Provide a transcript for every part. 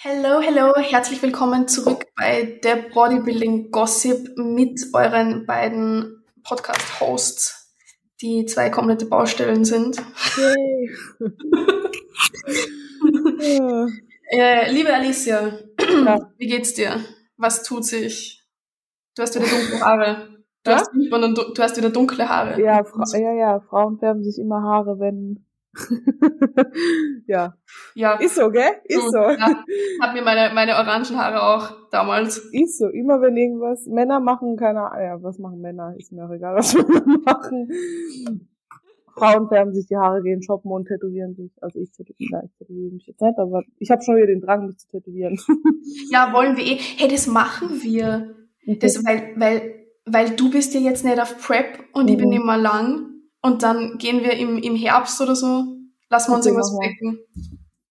Hello, hello, herzlich willkommen zurück bei der Bodybuilding Gossip mit euren beiden Podcast-Hosts, die zwei komplette Baustellen sind. Yay. äh, liebe Alicia, ja. wie geht's dir? Was tut sich? Du hast wieder dunkle Haare. Du, ja? hast, du hast wieder dunkle Haare. Ja, ja, ja, Frauen färben sich immer Haare, wenn ja. Ja. Ist so, gell? Ist so. so. Ja. Hab mir meine, meine orangen Haare auch damals. Ist so. Immer wenn irgendwas, Männer machen keine Ahnung, ja, was machen Männer? Ist mir auch egal, was Männer machen. Frauen färben sich die Haare, gehen shoppen und tätowieren sich. Also ich tätowiere, ich tätowiere mich jetzt nicht, aber ich habe schon wieder den Drang, mich zu tätowieren. Ja, wollen wir eh. Hey, das machen wir. Okay. Das, weil, weil, weil du bist ja jetzt nicht auf Prep und mhm. ich bin immer lang. Und dann gehen wir im, im Herbst oder so, lassen wir uns irgendwas wecken.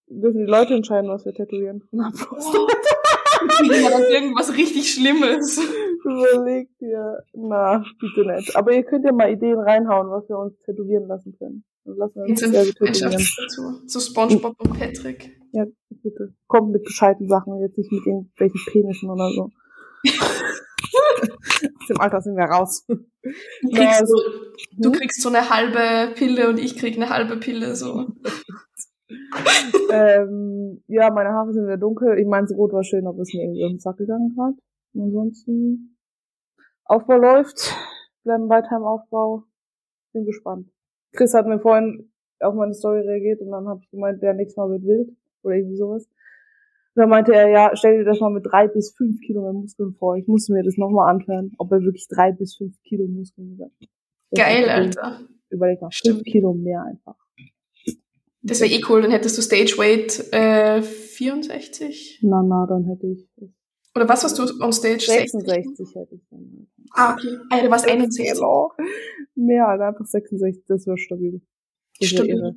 Dürfen die Leute entscheiden, was wir tätowieren. Na, ja dann irgendwas richtig Schlimmes. Überlegt ihr. Na, bitte nicht. Aber ihr könnt ja mal Ideen reinhauen, was wir uns tätowieren lassen können. Dann lassen wir uns sehr tätowieren. So Spongebob und Patrick. Ja, bitte. Kommt mit gescheiten Sachen, jetzt nicht mit irgendwelchen Penischen oder so. Aus dem Alter sind wir raus. Du kriegst, ja, also, du hm? kriegst so eine halbe Pille und ich krieg eine halbe Pille, so. ähm, ja, meine Haare sind wieder dunkel. Ich meine, so rot war schön, ob es mir irgendwie auf den Sack gegangen hat. Ansonsten, Aufbau läuft. Bleiben weiter im Aufbau. Bin gespannt. Chris hat mir vorhin auf meine Story reagiert und dann habe ich gemeint, der nächstes Mal wird wild. Oder irgendwie sowas. Und dann meinte er, ja, stell dir das mal mit drei bis fünf Kilo Muskeln vor. Ich musste mir das nochmal anhören, ob er wirklich drei bis fünf Kilo Muskeln hat. Geil, Alter. Überleg mal, fünf Kilo mehr einfach. Das wäre eh cool, dann hättest du Stage Weight äh, 64? Na, na, dann hätte ich. Oder was hast du on Stage? 66 hätte ich dann. Ah, okay. Ah, du warst 61. Mehr, halt einfach 66, das wäre stabil. Das wär stabil. Irre.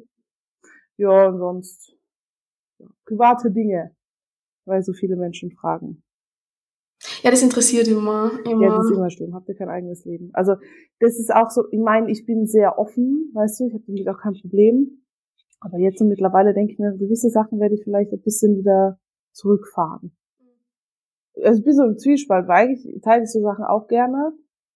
Ja, und sonst. Ja, private Dinge weil so viele Menschen fragen. Ja, das interessiert immer. immer. Ja, das ist immer schlimm. Habt ihr kein eigenes Leben? Also das ist auch so, ich meine, ich bin sehr offen, weißt du, ich habe damit auch kein Problem. Aber jetzt und mittlerweile denke ich mir, gewisse Sachen werde ich vielleicht ein bisschen wieder zurückfahren. Also ich bin so im Zwiespalt, weil eigentlich teile ich so Sachen auch gerne,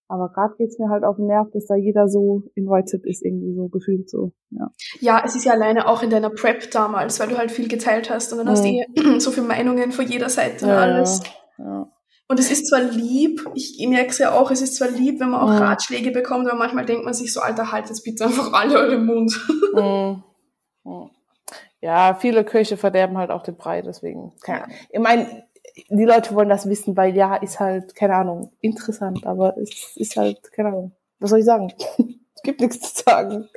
aber gerade geht's mir halt auf den Nerv, dass da jeder so invited ist, irgendwie so gefühlt so. Ja. ja, es ist ja alleine auch in deiner Prep damals, weil du halt viel geteilt hast und dann mhm. hast du eh so viele Meinungen von jeder Seite und ja, alles. Ja. Und es ist zwar lieb, ich merke es ja auch, es ist zwar lieb, wenn man auch mhm. Ratschläge bekommt, aber manchmal denkt man sich so, Alter, halt jetzt bitte einfach alle euren Mund. Mhm. Ja, viele Köche verderben halt auch den Brei, deswegen. Ja. Ich meine, die Leute wollen das wissen, weil ja, ist halt, keine Ahnung, interessant, aber es ist halt, keine Ahnung, was soll ich sagen? es gibt nichts zu sagen.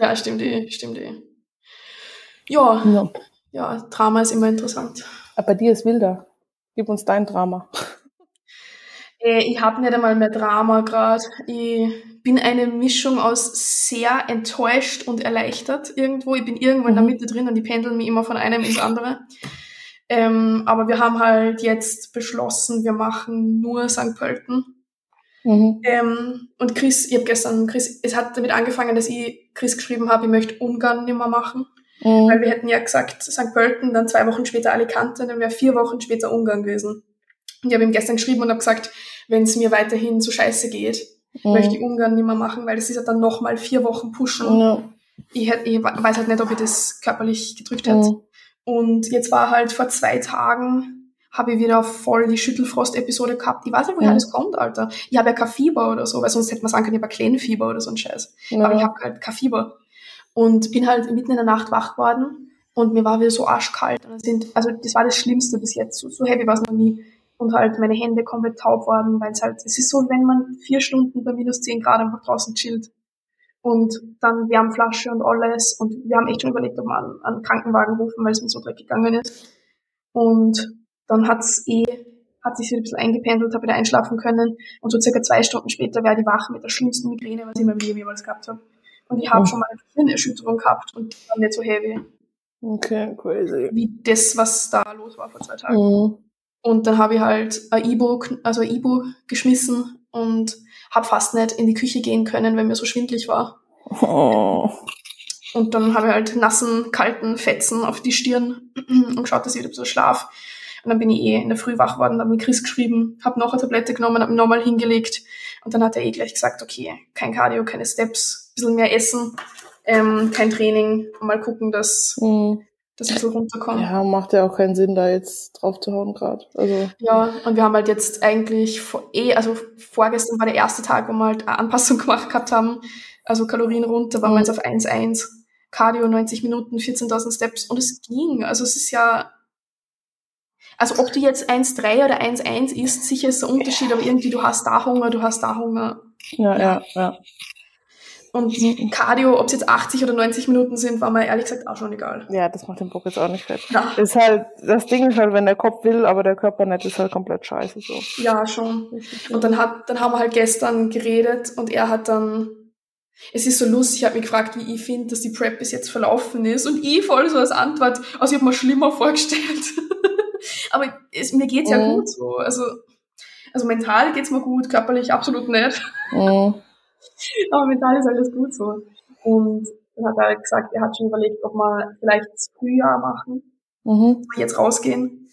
Ja, stimmt eh, stimmt eh. Ja, ja, ja Drama ist immer interessant. Aber bei dir ist wilder. Gib uns dein Drama. Äh, ich habe nicht einmal mehr Drama gerade. Ich bin eine Mischung aus sehr enttäuscht und erleichtert irgendwo. Ich bin irgendwo in der mhm. Mitte drin und ich pendel mich immer von einem ins andere. Ähm, aber wir haben halt jetzt beschlossen, wir machen nur St. Pölten. Mhm. Ähm, und Chris, ich habe gestern, Chris, es hat damit angefangen, dass ich Chris geschrieben habe, ich möchte Ungarn nicht mehr machen. Mhm. Weil wir hätten ja gesagt, St. Pölten, dann zwei Wochen später Alicante, dann wäre vier Wochen später Ungarn gewesen. Und ich habe ihm gestern geschrieben und habe gesagt, wenn es mir weiterhin so scheiße geht, mhm. möchte ich Ungarn nicht mehr machen, weil das ist ja dann nochmal vier Wochen pushen. Ich, ich weiß halt nicht, ob ich das körperlich gedrückt hätte. Und jetzt war halt vor zwei Tagen, habe ich wieder voll die Schüttelfrost-Episode gehabt. Ich weiß nicht, woher ja. das kommt, Alter. Ich habe ja kein Fieber oder so, weil sonst hätte man sagen können, ich habe kleinen Fieber oder so ein Scheiß. Ja. Aber ich habe halt kein Fieber. Und bin halt mitten in der Nacht wach geworden und mir war wieder so arschkalt. Und sind, also das war das Schlimmste bis jetzt. So, so heavy war es noch nie. Und halt meine Hände komplett taub worden, weil es halt, es ist so, wenn man vier Stunden bei minus zehn Grad einfach draußen chillt und dann Wärmflasche und alles. Und wir haben echt schon überlegt, ob wir einen, einen Krankenwagen rufen, weil es mir so dreckig gegangen ist. Und dann hat's eh, hat sich ein bisschen eingependelt, habe wieder einschlafen können. Und so circa zwei Stunden später wäre die wach mit der schlimmsten Migräne, was ich in meinem Leben jemals gehabt habe. Und ich habe oh. schon mal eine Hirnerschütterung gehabt und war nicht so heavy. Okay, crazy. Wie das, was da los war vor zwei Tagen. Mhm. Und dann habe ich halt ein Ibu, also ein Ibu geschmissen und habe fast nicht in die Küche gehen können, weil mir so schwindlig war. Oh. Und dann habe ich halt nassen, kalten Fetzen auf die Stirn und geschaut, dass ich wieder ein bisschen schlaf. Und dann bin ich eh in der Früh wach worden, habe mit Chris geschrieben, habe noch eine Tablette genommen, habe nochmal hingelegt und dann hat er eh gleich gesagt, okay, kein Cardio, keine Steps, bisschen mehr essen, ähm, kein Training, mal gucken, dass, mhm. Ich so runterkomme. Ja, macht ja auch keinen Sinn, da jetzt drauf zu hauen gerade. Also. Ja, und wir haben halt jetzt eigentlich vor, eh, also vorgestern war der erste Tag, wo wir halt eine Anpassung gemacht gehabt haben, also Kalorien runter, waren mhm. wir jetzt auf 1,1. Cardio 90 Minuten, 14.000 Steps und es ging. Also es ist ja, also ob du jetzt 1,3 oder 1,1 isst, sicher ist der Unterschied, aber irgendwie du hast da Hunger, du hast da Hunger. Ja, ja, ja. Und Cardio, ob es jetzt 80 oder 90 Minuten sind, war mir ehrlich gesagt auch schon egal. Ja, das macht den Bock jetzt auch nicht fett. Ja. Ist halt, das Ding ist halt, wenn der Kopf will, aber der Körper nicht, ist halt komplett scheiße so. Ja, schon. Und dann hat, dann haben wir halt gestern geredet und er hat dann es ist so lustig, ich habe mich gefragt, wie ich finde, dass die Prep bis jetzt verlaufen ist. Und ich voll so als Antwort, also ich habe mir schlimmer vorgestellt. Aber es, mir geht's ja mhm. gut so. Also, also mental geht's mir gut, körperlich absolut nicht. Mhm. Aber mental ist alles gut so. Und dann hat er gesagt, er hat schon überlegt, ob wir vielleicht das Frühjahr machen. Mhm. Jetzt rausgehen,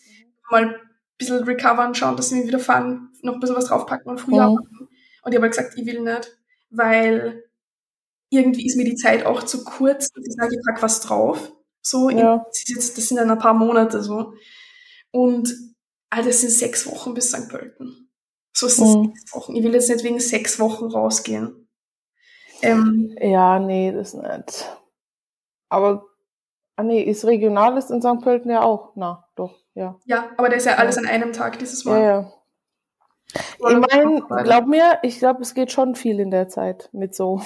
mal ein bisschen recovern, schauen, dass wir wieder fangen, noch ein bisschen was draufpacken und Frühjahr mhm. machen. Und ich habe gesagt, ich will nicht, weil irgendwie ist mir die Zeit auch zu kurz, dass ich sage, ich pack was drauf. So, ja. das, jetzt, das sind dann ein paar Monate so. Und also das sind sechs Wochen bis St. Pölten. So mhm. sechs Wochen. Ich will jetzt nicht wegen sechs Wochen rausgehen. Ähm, ja, nee, das nicht. Aber, ah nee, ist Regionales in St. Pölten ja auch. Na, doch, ja. Ja, aber das ist ja alles an einem Tag dieses Mal. Ja, ja. Ich meine, glaub mir, ich glaube, es geht schon viel in der Zeit mit so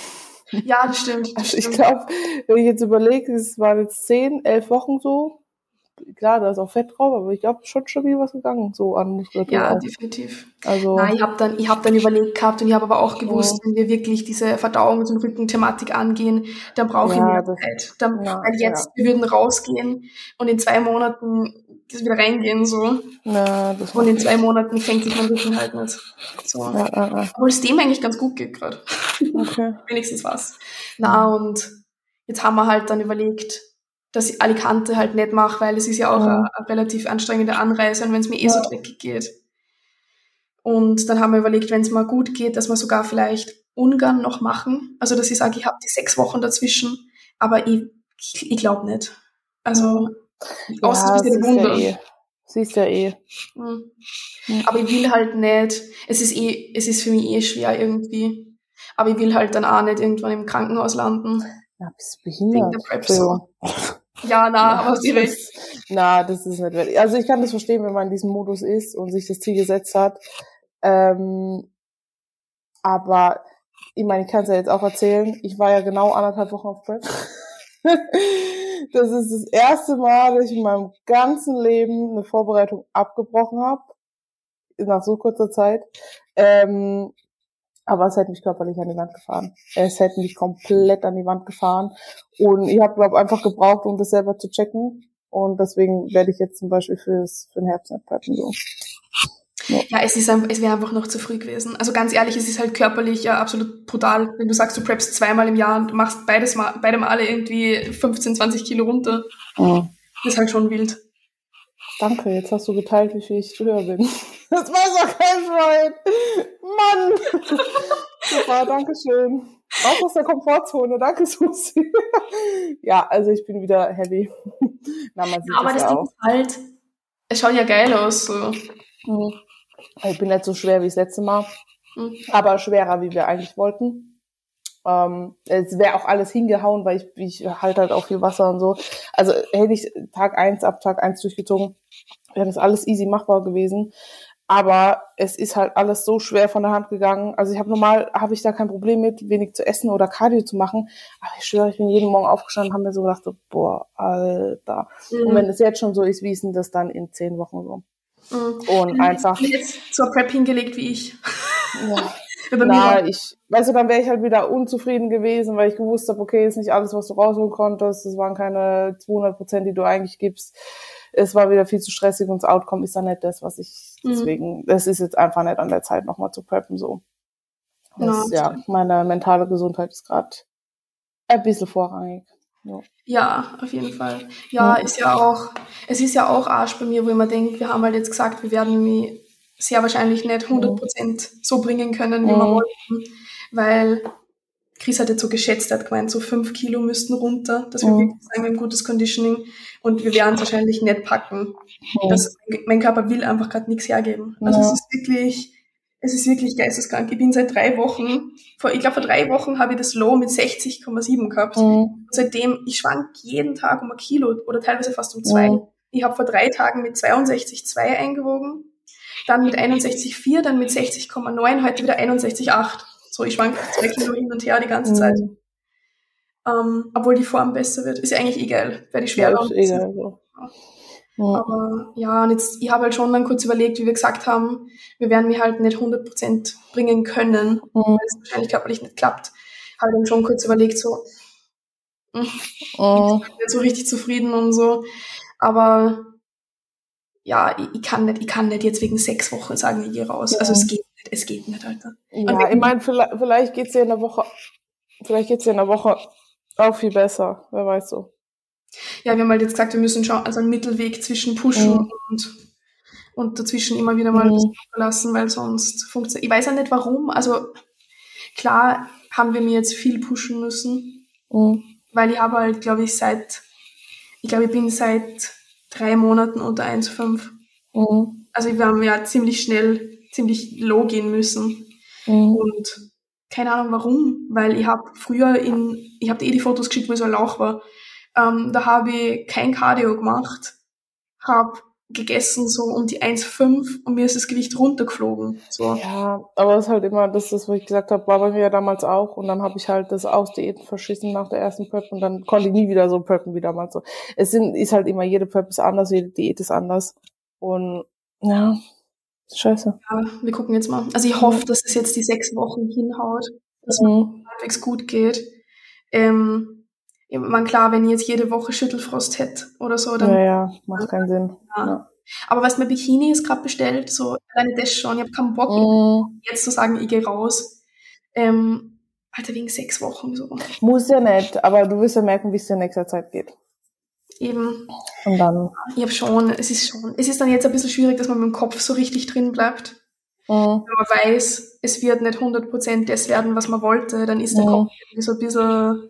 ja, das stimmt. Das also ich glaube, wenn ich jetzt überlege, es waren jetzt zehn, elf Wochen so. Klar, da ist auch Fett drauf, aber ich glaube schon schon wie was gegangen, so an Muskulatur. Ja, auch. definitiv. Also, Nein, ich habe dann, ich hab dann überlegt gehabt und ich habe aber auch gewusst, ja. wenn wir wirklich diese Verdauungs- und Rückenthematik angehen, dann brauche ja, ich mehr Zeit. Dann, ja, weil jetzt, wir würden rausgehen und in zwei Monaten wieder reingehen, so. Ja, das und in zwei Monaten fängt sich mein Rücken halt nicht. So. Ja, ja, ja. Obwohl es dem eigentlich ganz gut geht gerade. Okay. Wenigstens was. Na, und jetzt haben wir halt dann überlegt, dass ich Alicante halt nicht mache, weil es ist ja auch ja. eine, eine, relativ anstrengende Anreise und wenn es mir eh so dreckig geht. Und dann haben wir überlegt, wenn es mal gut geht, dass wir sogar vielleicht Ungarn noch machen. Also dass ich sage, ich habe die sechs Wochen dazwischen, aber ich, ich, ich glaube nicht. Also ja, Außer du bist Ja eh. Siehst ja eh. Mhm. Aber ich will halt nicht, es ist eh, es ist für mich eh schwer irgendwie. Aber ich will halt dann auch nicht irgendwann im Krankenhaus landen. Ja, bist behindert? Ja, na, aber sie recht. Na, das ist nicht wert. Also ich kann das verstehen, wenn man in diesem Modus ist und sich das Ziel gesetzt hat. Ähm, aber ich meine, ich kann es ja jetzt auch erzählen. Ich war ja genau anderthalb Wochen auf Prep. Das ist das erste Mal, dass ich in meinem ganzen Leben eine Vorbereitung abgebrochen habe. Nach so kurzer Zeit. Ähm, aber es hätte mich körperlich an die Wand gefahren. Es hätte mich komplett an die Wand gefahren. Und ich habe, glaube einfach gebraucht, um das selber zu checken. Und deswegen werde ich jetzt zum Beispiel fürs, für den Herbst nicht preppen. So. Ja, ja es, ist, es wäre einfach noch zu früh gewesen. Also ganz ehrlich, es ist halt körperlich ja absolut brutal, wenn du sagst, du preppst zweimal im Jahr und machst beides mal, beide Male irgendwie 15, 20 Kilo runter. Mhm. Das ist halt schon wild. Danke, jetzt hast du geteilt, wie viel ich höher bin. Das weiß doch kein Schwein. Mann! Super, danke schön. Auch aus der Komfortzone, danke Susi. ja, also ich bin wieder heavy. Na, man sieht ja, aber das, das ja Ding ist halt, es schaut ja geil aus. So. Mhm. Ich bin nicht so schwer wie das letzte Mal, mhm. aber schwerer, wie wir eigentlich wollten. Ähm, es wäre auch alles hingehauen, weil ich, ich halte halt auch viel Wasser und so. Also hätte ich Tag eins ab Tag eins durchgezogen, wäre das alles easy machbar gewesen. Aber es ist halt alles so schwer von der Hand gegangen. Also ich habe normal, habe ich da kein Problem mit, wenig zu essen oder Cardio zu machen. Aber ich schwöre, ich bin jeden Morgen aufgestanden, haben mir so gedacht, so, boah, Alter. Mhm. Und wenn es jetzt schon so ist, wie ist denn das dann in zehn Wochen so? Mhm. Und einfach. Jetzt zur Prep hingelegt wie ich. Ja. Na, ich, weißt du, dann wäre ich halt wieder unzufrieden gewesen, weil ich gewusst habe, okay, ist nicht alles, was du rausholen konntest. Das waren keine 200 Prozent, die du eigentlich gibst. Es war wieder viel zu stressig und das Outcome ist dann nicht das, was ich, mhm. deswegen, es ist jetzt einfach nicht an der Zeit, nochmal zu preppen, so. Das, ja, ja meine mentale Gesundheit ist gerade ein bisschen vorrangig. Ja. Ja, auf jeden Fall. Ja, ist ja auch, es ist ja auch Arsch bei mir, wo ich mir denke, wir haben halt jetzt gesagt, wir werden mich sehr wahrscheinlich nicht 100% so bringen können, wie wir Mhm. wollten, weil Chris hat jetzt so geschätzt, er hat gemeint, so fünf Kilo müssten runter, dass wir Mhm. wirklich sagen, wir haben gutes Conditioning und wir werden es wahrscheinlich nicht packen. Mhm. Das, mein Körper will einfach gerade nichts hergeben. Also Ja. es ist wirklich, es ist wirklich geisteskrank. Ich bin seit drei Wochen, vor, ich glaube vor drei Wochen habe ich das Low mit 60,7 gehabt. Mhm. Seitdem, ich schwank jeden Tag um ein Kilo oder teilweise fast um zwei. Mhm. Ich habe vor drei Tagen mit 62,2 eingewogen, dann mit 61,4, dann mit 60,9, heute wieder 61,8. So, ich schwank zwei Kilo hin und her die ganze Zeit. Mhm. Ähm, obwohl die Form besser wird. Ist ja eigentlich egal, weil die schwerer Ja, egal. so. Ja. Aber ja, und jetzt, ich habe halt schon dann kurz überlegt, wie wir gesagt haben, wir werden mich halt nicht 100% bringen können, Mhm. weil es wahrscheinlich körperlich nicht klappt. Habe dann schon kurz überlegt, so, Mhm. nicht so richtig zufrieden und so. Aber ja, ich, ich kann nicht, ich kann nicht jetzt wegen sechs Wochen sagen, ich gehe raus. Also Ja. es geht es geht nicht, Alter. Ja, ich meine, vielleicht, vielleicht geht's dir in der Woche, vielleicht geht's dir in der Woche auch viel besser, wer weiß so. Ja, wir haben halt jetzt gesagt, wir müssen schauen, also einen Mittelweg zwischen Pushen Mhm. und, und dazwischen immer wieder mal ein Mhm. bisschen verlassen, weil sonst funktioniert. Ich weiß ja nicht warum. Also klar haben wir mir jetzt viel pushen müssen, Mhm. weil ich habe halt, glaube ich, seit, ich glaube, ich bin seit drei Monaten unter 1,5. Mhm. Also wir haben ja ziemlich schnell, ziemlich low gehen müssen. Mhm. Und keine Ahnung warum, weil ich habe früher in, ich habe dir eh die Fotos geschickt, wo ich so ein Lauch war. Ähm, da habe ich kein Cardio gemacht, habe gegessen so um die 1,5 und mir ist das Gewicht runtergeflogen. So. Ja, aber das ist halt immer, das ist was ich gesagt habe, war bei mir ja damals auch. Und dann habe ich halt das Ausdiäten verschissen nach der ersten Prep und dann konnte ich nie wieder so preppen wie damals so. Es sind, ist halt immer, jede Prep ist anders, jede Diät ist anders. Und ja, scheiße. Ja, wir gucken jetzt mal. Also ich hoffe, dass es jetzt die sechs Wochen hinhaut, dass es Mhm. halbwegs gut geht. Ähm, ich meine, klar, wenn ich jetzt jede Woche Schüttelfrost hätte oder so, dann Ja, ja, macht keinen Sinn. Ja. Ja. Aber was mir Bikini ist gerade bestellt, so alleine das schon. Ich habe keinen Bock, Mhm. jetzt zu sagen, ich gehe raus. Ähm, Alter, wegen sechs Wochen so. Muss ja nicht, aber du wirst ja merken, wie es dir in nächster Zeit geht. Eben, Und dann. ich habe schon, es ist schon, es ist dann jetzt ein bisschen schwierig, dass man mit dem Kopf so richtig drin bleibt. Mhm. Wenn man weiß, es wird nicht 100% das werden, was man wollte, dann ist der Mhm. Kopf irgendwie so ein bisschen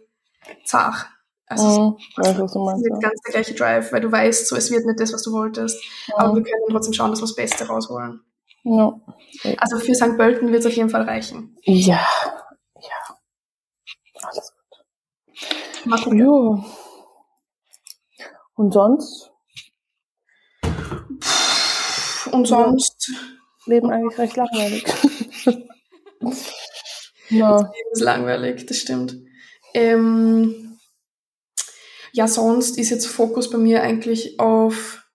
zart. Also es Mhm. ist nicht ganz der gleiche Drive, weil du weißt, so es wird nicht das, was du wolltest. Aber wir können trotzdem schauen, dass wir das Beste rausholen. Ja. Also für St. Pölten wird es auf jeden Fall reichen. Ja. Ja. Alles gut. gucken. Ja. Und sonst? Und sonst Leben eigentlich recht langweilig. ja. ist langweilig, das stimmt. Ähm, ja, sonst ist jetzt Fokus bei mir eigentlich auf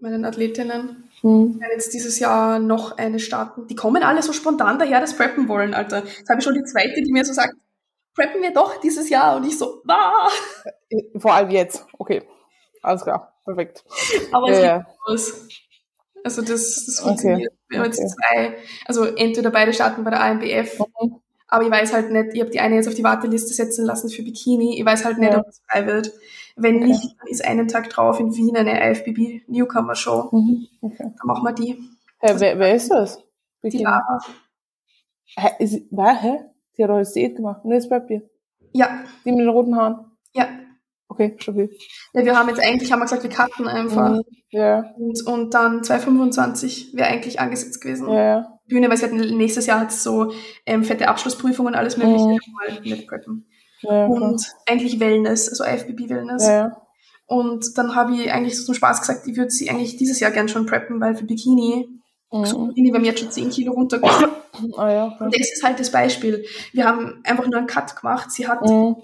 meinen Athletinnen. Hm. Jetzt dieses Jahr noch eine starten. Die kommen alle so spontan daher, das preppen wollen, Alter. Jetzt habe ich schon die zweite, die mir so sagt, preppen wir doch dieses Jahr. Und ich so, ah! Vor allem jetzt. Okay. Alles klar. Perfekt. Aber es ja. geht aus. Also das, das Okay. funktioniert. Wir haben jetzt Okay. zwei, also entweder beide starten bei der AMBF, Mhm. aber ich weiß halt nicht, ich habe die eine jetzt auf die Warteliste setzen lassen für Bikini. Ich weiß halt nicht, Ja. ob es frei wird. Wenn Okay. nicht, dann ist einen Tag drauf in Wien eine IFBB Newcomer Show. Mhm. Okay. Dann machen wir die. Hä, wer, wer ist das? Die Bikini. Lara. Hä? Ist, sie- was? Hä? Sie hat doch jetzt Diät gemacht. Ne, das bleibt dir. Ja, Die mit den roten Haaren. ja. Okay, stabil. Ja, wir haben jetzt eigentlich, haben wir gesagt, wir cutten einfach. Mhm. Ja, Und, und dann 225 wäre eigentlich angesetzt gewesen. ja, ja. Bühne, weil sie hatten, nächstes Jahr hat so ähm, fette Abschlussprüfungen und alles mögliche Mhm. mal mit preppen. Ja, klar. Und eigentlich Wellness, also IFBB Wellness. ja. Und dann habe ich eigentlich so zum Spaß gesagt, ich würde sie eigentlich dieses Jahr gern schon preppen, weil für Bikini, so Mhm. Bikini, wir haben jetzt schon 10 Kilo runtergekommen. Ah ja, okay. Und das ist halt das Beispiel. Wir haben einfach nur einen Cut gemacht. Sie hat Mhm.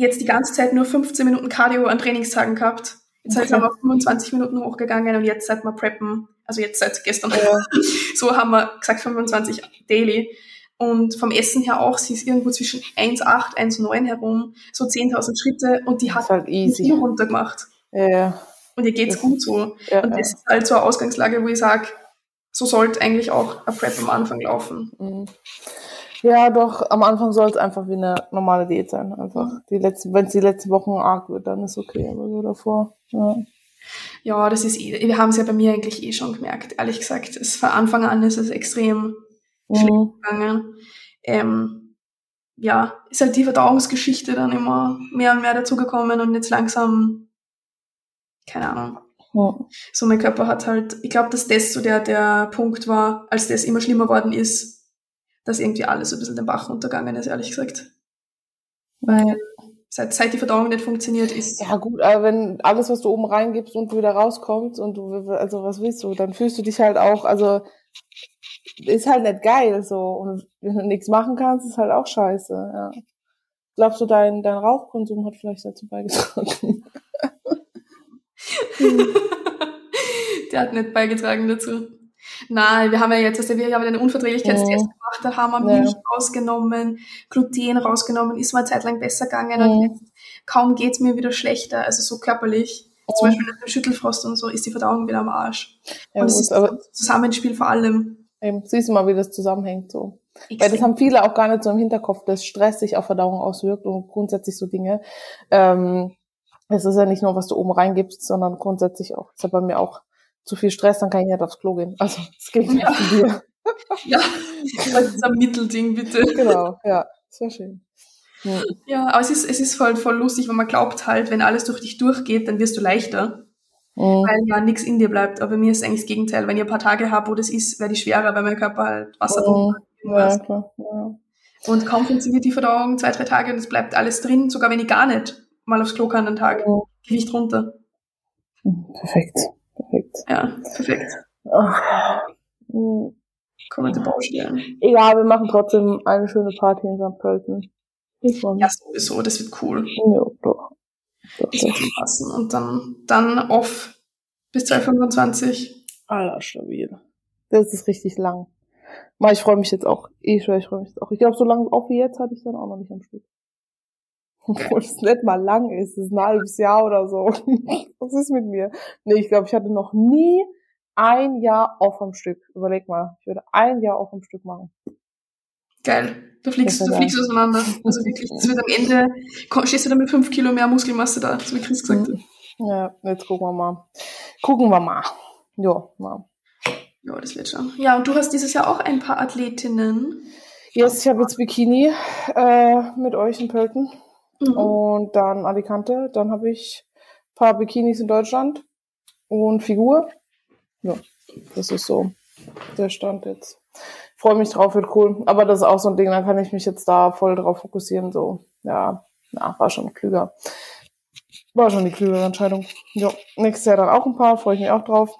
Jetzt die ganze Zeit nur 15 Minuten Cardio an Trainingstagen gehabt. Jetzt Okay. sind wir auf 25 Minuten hochgegangen und jetzt seit wir preppen, also jetzt seit gestern, Ja. so haben wir gesagt 25 daily. Und vom Essen her auch, sie ist irgendwo zwischen 1,8, 1,9 herum, so 10.000 Schritte und die hat halt easy. Kilo runtergemacht. Ja. Und ihr geht's Das- gut so. ja, Und das ist halt so eine Ausgangslage, wo ich sage, so sollte eigentlich auch ein Prep am Anfang laufen. Mhm. Ja, doch, am Anfang soll es einfach wie eine normale Diät sein. Einfach die letzten, wenn es die letzten Wochen arg wird, dann ist okay, aber so davor, ja. Ja, das ist eh, wir haben es ja bei mir eigentlich eh schon gemerkt, ehrlich gesagt. Es, von Anfang an ist es extrem Mhm. schlecht gegangen. Ähm, ja, ist halt die Verdauungsgeschichte dann immer mehr und mehr dazugekommen und jetzt langsam, keine Ahnung. Ja. So mein Körper hat halt, ich glaube, dass das so der, der Punkt war, als das immer schlimmer worden ist, dass irgendwie alles so ein bisschen den Bach runtergegangen ist, ehrlich gesagt. Weil seit, seit die Verdauung nicht funktioniert, ist Ja gut, aber wenn alles, was du oben reingibst und wieder rauskommt und du, also was willst du, dann fühlst du dich halt auch, also ist halt nicht geil so und wenn du nichts machen kannst, ist halt auch scheiße. Ja. Glaubst du, dein, dein Rauchkonsum hat vielleicht dazu beigetragen? der hat nicht beigetragen dazu. Nein, wir haben ja jetzt, also wir haben einen Unverträglichkeitstest Mhm. Gemacht, da haben wir. Milch rausgenommen, Gluten rausgenommen, ist mir eine Zeit lang besser gegangen und jetzt kaum geht's mir wieder schlechter, also so körperlich. Zum. Beispiel nach dem Schüttelfrost und so ist die Verdauung wieder am Arsch. Ja, und es ist aber Zusammenspiel vor allem. eben, siehst du mal, wie das zusammenhängt so. Weil das extrem. haben viele auch gar nicht so im Hinterkopf, dass Stress sich auf Verdauung auswirkt und grundsätzlich so Dinge. Ähm, es ist ja nicht nur, was du oben reingibst, sondern grundsätzlich auch. Das ist ja bei mir auch zu viel Stress, dann kann ich nicht aufs Klo gehen. Also, es geht nicht Ja. zu dir. Ja, das ist ein Mittelding, bitte. Genau, ja. Sehr schön. Ja. Ja, aber es ist, es ist voll, voll lustig, weil man glaubt halt, wenn alles durch dich durchgeht, dann wirst du leichter, Mhm. weil ja nichts in dir bleibt. Aber bei mir ist eigentlich das Gegenteil. Wenn ich ein paar Tage habe, wo das ist, werde ich schwerer, weil mein Körper halt Wasser Mhm. braucht. Ja, klar. Ja. Und kaum funktioniert die Verdauung, zwei, drei Tage und es bleibt alles drin, sogar wenn ich gar nicht mal aufs Klo kann einen Tag. Mhm. Gewicht runter. Mhm, Perfekt. Perfekt. Ja, perfekt. Ach. Kommende Baustellen. Egal, wir machen trotzdem eine schöne Party in St. Pölten. Ich Ja, sowieso, das wird cool. Ja, doch. Doch, schon passen. Und dann, dann off bis 2025. Alter, stabil. Das ist richtig lang. Mal, ich freue mich jetzt auch. Ich schwör, ich freue mich jetzt auch. Ich glaube, so lange auf wie jetzt hatte ich dann auch noch nicht am Stück. Obwohl es nicht mal lang ist. Es ist ein halbes Jahr oder so. Was ist mit mir? Nee, ich glaube, ich hatte noch nie ein Jahr auf am Stück. Überleg mal. Ich würde ein Jahr auf am Stück machen. Geil. Du fliegst, du fliegst auseinander. Also wirklich, das wird am Ende, stehst du da mit fünf Kilo mehr Muskelmasse da, so wie Chris gesagt hat. Ja, jetzt gucken wir mal. Gucken wir mal. Jo, mal. Ja, das wird schon. Ja, und du hast dieses Jahr auch ein paar Athletinnen. Yes, ich habe jetzt Bikini äh, mit euch in Pölten. Mhm. Und dann Alicante. Dann habe ich ein paar Bikinis in Deutschland und Figur. Ja, das ist so der Stand jetzt. Freue mich drauf, wird cool. Aber das ist auch so ein Ding, da kann ich mich jetzt da voll drauf fokussieren. So, ja, na, war schon klüger. War schon die klügere Entscheidung. Ja, nächstes Jahr dann auch ein paar, freue ich mich auch drauf.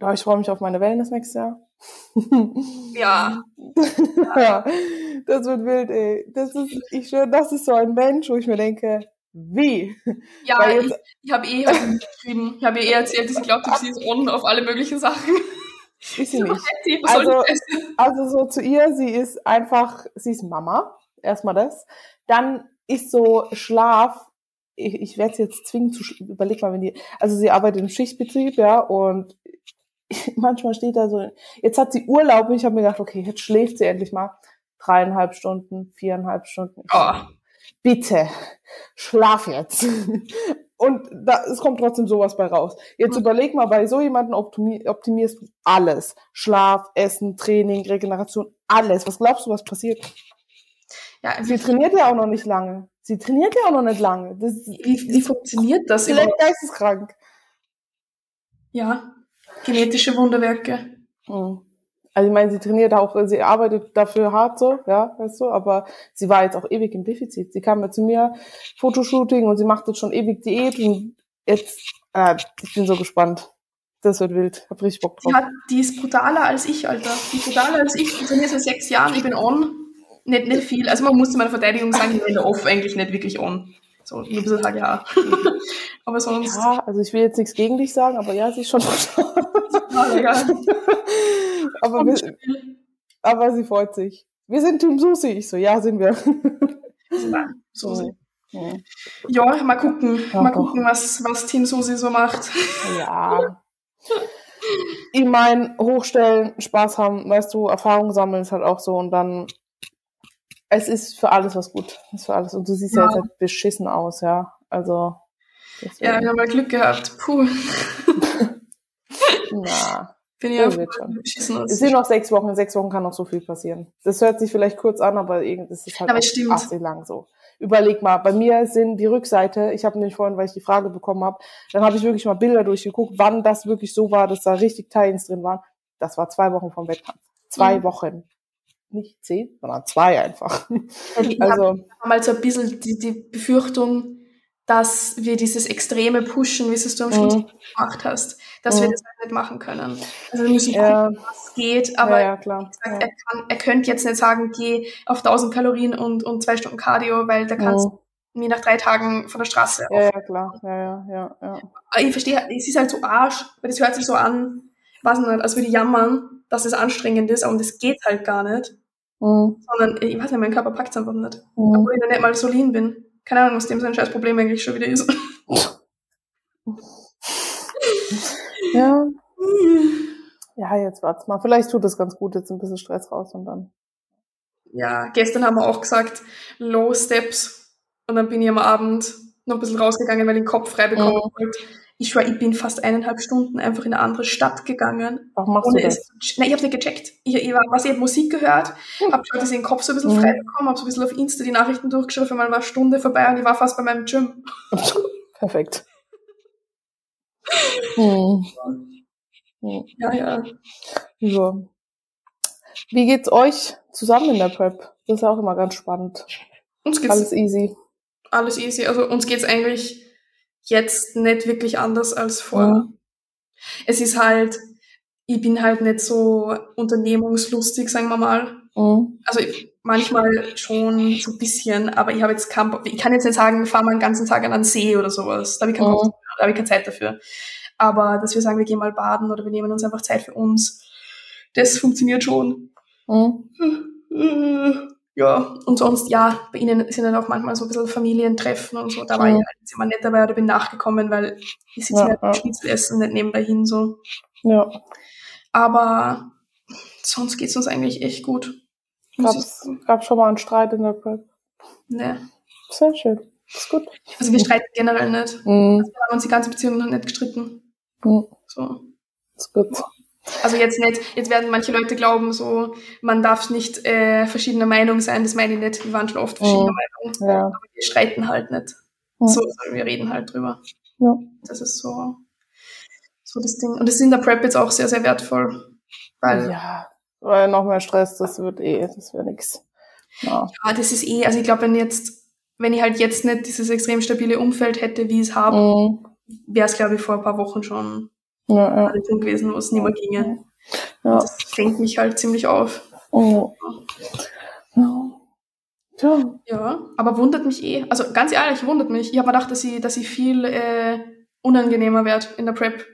Ja, ich freue mich auf meine Wellness nächstes Jahr. Ja. ja, das wird wild, ey. Das ist, ich schwöre, das ist so ein Mensch, wo ich mir denke, wie? Ja, ich, ich habe eh halt geschrieben, ich habe ihr eh erzählt, dass ich glaube, sie ist on auf alle möglichen Sachen. Ist sie nicht. Also-? Also so zu ihr, sie ist einfach, sie ist Mama, erstmal das. Dann ist so Schlaf, ich, ich werde sie jetzt zwingen zu, überleg mal, wenn die, also sie arbeitet im Schichtbetrieb, ja, und manchmal steht da so, jetzt hat sie Urlaub und ich habe mir gedacht, okay, jetzt schläft sie endlich mal dreieinhalb Stunden, viereinhalb Stunden. Oh, bitte, schlaf jetzt. Und da, es kommt trotzdem sowas bei raus. Jetzt Mhm. überleg mal, bei so jemandem optimi optimierst du alles. Schlaf, Essen, Training, Regeneration, alles. Was glaubst du, was passiert? ja, Sie wie, trainiert ja auch noch nicht lange. Sie trainiert ja auch noch nicht lange. Das wie, wie funktioniert das vielleicht überhaupt? geisteskrank. Ja, genetische Wunderwerke. Mhm. Also ich meine, sie trainiert auch, sie arbeitet dafür hart so, ja, weißt du, aber sie war jetzt auch ewig im Defizit. Sie kam ja zu mir, Fotoshooting und sie macht jetzt schon ewig Diät und jetzt, äh, ich bin so gespannt. Das wird wild. Hab richtig Bock drauf. Die, hat, die ist brutaler als ich, Alter. Die ist brutaler als ich. Ich trainiere seit sechs Jahren, ich bin on. Nicht, nicht viel. Also man muss in meiner Verteidigung sagen, ich bin Off eigentlich nicht wirklich on. So, ein bisschen HGH. aber sonst. Ja, also ich will jetzt nichts gegen dich sagen, aber ja, sie ist schon ja. aber, wir, aber sie freut sich. Wir sind Team Susi. Ich so, ja, sind wir. So, so. Ja. Ja, mal gucken. Ja, mal doch. gucken, was, was Team Susi so macht. Ja. ich meine, hochstellen, Spaß haben, weißt du, Erfahrung sammeln ist halt auch so und dann es ist für alles was gut. Es ist für alles. Und du siehst ja, ja jetzt halt beschissen aus, ja. Also. Deswegen. Ja, wir haben mal Glück gehabt. Puh. Na. Bin ja beschissen aus. Es sind noch sechs Wochen. In sechs Wochen kann noch so viel passieren. Das hört sich vielleicht kurz an, aber irgendwie ist es halt stimmt. lang so. Überleg mal, bei mir sind die Rückseite, ich habe nämlich vorhin, weil ich die Frage bekommen habe, dann habe ich wirklich mal Bilder durchgeguckt, wann das wirklich so war, dass da richtig Teils drin waren. Das war zwei Wochen vom Wettkampf. Zwei mhm. Wochen nicht zehn, sondern zwei einfach. Ich also habe mal so ein bisschen die, die Befürchtung, dass wir dieses extreme Pushen, wie es du am Schluss mhm. gemacht hast, dass mhm. wir das halt nicht machen können. Also wir müssen gucken, ja. was geht, aber ja, ja, gesagt, er, kann, er könnte jetzt nicht sagen, geh auf 1000 Kalorien und, und zwei Stunden Cardio, weil da kannst mhm. mir nach drei Tagen von der Straße Ja, ja, klar. Ja, ja, ja, ja. Ich verstehe, es ist halt so Arsch, weil das hört sich so an, weiß nicht, als würde ich jammern, dass es anstrengend ist, aber das geht halt gar nicht. Mhm. Sondern, ich weiß nicht, mein Körper packt es einfach nicht. Mhm. Obwohl ich dann nicht mal so lean bin. Keine Ahnung, was dem sein scheiß Problem eigentlich schon wieder ist. ja. Ja, jetzt wart's mal. Vielleicht tut es ganz gut, jetzt ein bisschen Stress raus und dann. Ja, gestern haben wir auch gesagt, Low Steps. Und dann bin ich am Abend noch ein bisschen rausgegangen, weil ich den Kopf frei bekommen mhm. wollte ich schwör, ich bin fast eineinhalb Stunden einfach in eine andere Stadt gegangen. Warum machst du das? Es, nein, ich habe nicht gecheckt. Ich, ich, war, was, ich habe Musik gehört, hm. habe ich den Kopf so ein bisschen mhm. frei bekommen, habe so ein bisschen auf Insta die Nachrichten durchgeschaut, für mal war eine Stunde vorbei und ich war fast bei meinem Gym. Perfekt. hm. Ja, ja. So. Wie geht's euch zusammen in der Prep? Das ist auch immer ganz spannend. Uns geht's alles easy. Alles easy. Also uns geht's eigentlich jetzt nicht wirklich anders als vorher. Mhm. Es ist halt, ich bin halt nicht so unternehmungslustig, sagen wir mal. Mhm. Also ich, manchmal schon so ein bisschen, aber ich habe jetzt kein, ich kann jetzt nicht sagen, wir fahren mal einen ganzen Tag an einen See oder sowas. Da habe ich, keinen mhm. da habe ich keine Zeit dafür. Aber dass wir sagen, wir gehen mal baden oder wir nehmen uns einfach Zeit für uns, das funktioniert schon. Mhm. Ja, und sonst, ja, bei ihnen sind dann auch manchmal so ein bisschen Familientreffen und so. Da war ich halt jetzt immer nicht dabei oder bin nachgekommen, weil ich sitze ja, ja. Schnitzel nicht nebenbei hin so. Ja. Aber sonst geht's uns eigentlich echt gut. Gab's, gab schon mal einen Streit in der Prep? Ne. Sehr schön. Ist gut. Also wir streiten generell nicht. Mhm. Also wir haben uns die ganze Beziehung noch nicht gestritten. Mhm. So. Ist gut. Also jetzt nicht, jetzt werden manche Leute glauben, so, man darf nicht äh, verschiedener Meinung sein, das meine ich nicht, wir waren schon oft verschiedener oh, Meinung, ja. aber wir streiten halt nicht. Oh. So, sondern wir reden halt drüber. Ja. Das ist so, so das Ding. Und das ist in der Prep jetzt auch sehr, sehr wertvoll. Weil, ja, weil noch mehr Stress, das wird eh, das wäre nix. Ja. ja, das ist eh, also ich glaube, wenn jetzt, wenn ich halt jetzt nicht dieses extrem stabile Umfeld hätte, wie ich es habe, mhm. wäre es, glaube ich, vor ein paar Wochen schon ja, ja. gewesen, wo es nicht mehr ginge. Ja. Das fängt mich halt ziemlich auf. Oh. Ja. Ja. aber wundert mich eh. Also ganz ehrlich, wundert mich. Ich habe mir gedacht, dass ich, dass ich viel äh, unangenehmer werde in der Prep.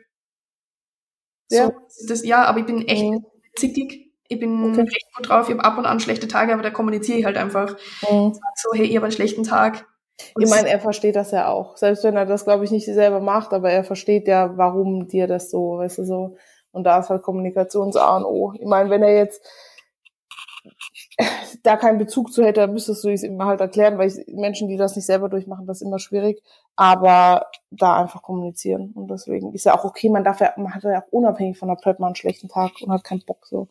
So, ja. Das, ja, aber ich bin echt mhm. zickig. Ich bin okay. recht gut drauf. Ich habe ab und an schlechte Tage, aber da kommuniziere ich halt einfach. Mhm. So, hey, ich habe einen schlechten Tag. Ich meine, er versteht das ja auch. Selbst wenn er das, glaube ich, nicht selber macht, aber er versteht ja, warum dir das so, weißt du, so. Und da ist halt Kommunikation das A und O. Ich meine, wenn er jetzt da keinen Bezug zu hätte, dann müsstest du es ihm halt erklären, weil ich, Menschen, die das nicht selber durchmachen, das ist immer schwierig. Aber da einfach kommunizieren. Und deswegen ist ja auch okay, man darf ja, man hat ja auch unabhängig von der Prep mal einen schlechten Tag und hat keinen Bock so.